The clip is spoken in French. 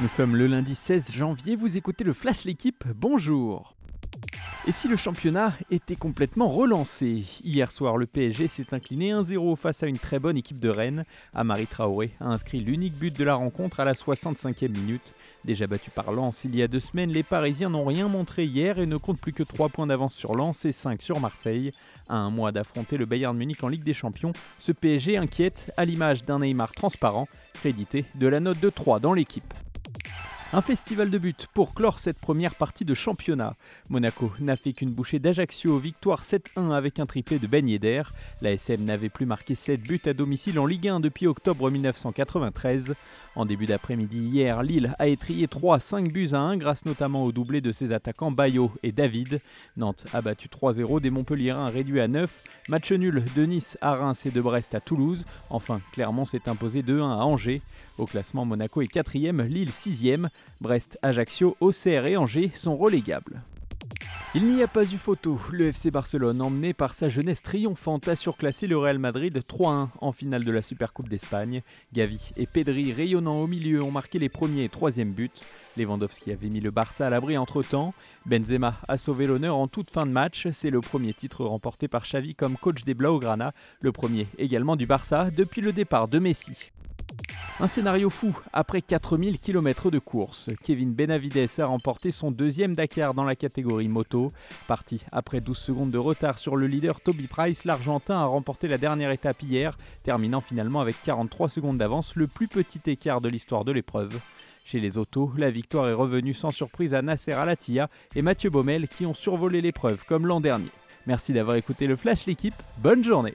Nous sommes le lundi 16 janvier, vous écoutez le Flash L'équipe, bonjour et si le championnat était complètement relancé Hier soir, le PSG s'est incliné 1-0 face à une très bonne équipe de Rennes. Amari Traoré a inscrit l'unique but de la rencontre à la 65e minute. Déjà battu par Lens il y a deux semaines, les Parisiens n'ont rien montré hier et ne comptent plus que 3 points d'avance sur Lens et 5 sur Marseille. À un mois d'affronter le Bayern Munich en Ligue des Champions, ce PSG inquiète à l'image d'un Neymar transparent, crédité de la note de 3 dans l'équipe. Un festival de buts pour clore cette première partie de championnat. Monaco n'a fait qu'une bouchée d'Ajaccio, victoire 7-1 avec un triplé de Ben Yedder. La SM n'avait plus marqué 7 buts à domicile en Ligue 1 depuis octobre 1993. En début d'après-midi hier, Lille a étrié 3-5 buts à 1 grâce notamment au doublé de ses attaquants Bayo et David. Nantes a battu 3-0 des Montpellierins réduits à 9. Match nul de Nice à Reims et de Brest à Toulouse. Enfin, Clermont s'est imposé 2-1 à Angers. Au classement, Monaco est 4ème, Lille 6ème. Brest, Ajaccio, Auxerre et Angers sont relégables. Il n'y a pas eu photo. Le FC Barcelone, emmené par sa jeunesse triomphante, a surclassé le Real Madrid 3-1 en finale de la Supercoupe d'Espagne. Gavi et Pedri, rayonnant au milieu, ont marqué les premiers et troisième buts. Lewandowski avait mis le Barça à l'abri entre-temps. Benzema a sauvé l'honneur en toute fin de match. C'est le premier titre remporté par Xavi comme coach des Blaugrana, le premier également du Barça depuis le départ de Messi. Un scénario fou après 4000 km de course. Kevin Benavides a remporté son deuxième Dakar dans la catégorie moto. Parti après 12 secondes de retard sur le leader Toby Price, l'Argentin a remporté la dernière étape hier, terminant finalement avec 43 secondes d'avance, le plus petit écart de l'histoire de l'épreuve. Chez les autos, la victoire est revenue sans surprise à Nasser Alatia et Mathieu Baumel qui ont survolé l'épreuve comme l'an dernier. Merci d'avoir écouté le Flash l'équipe, bonne journée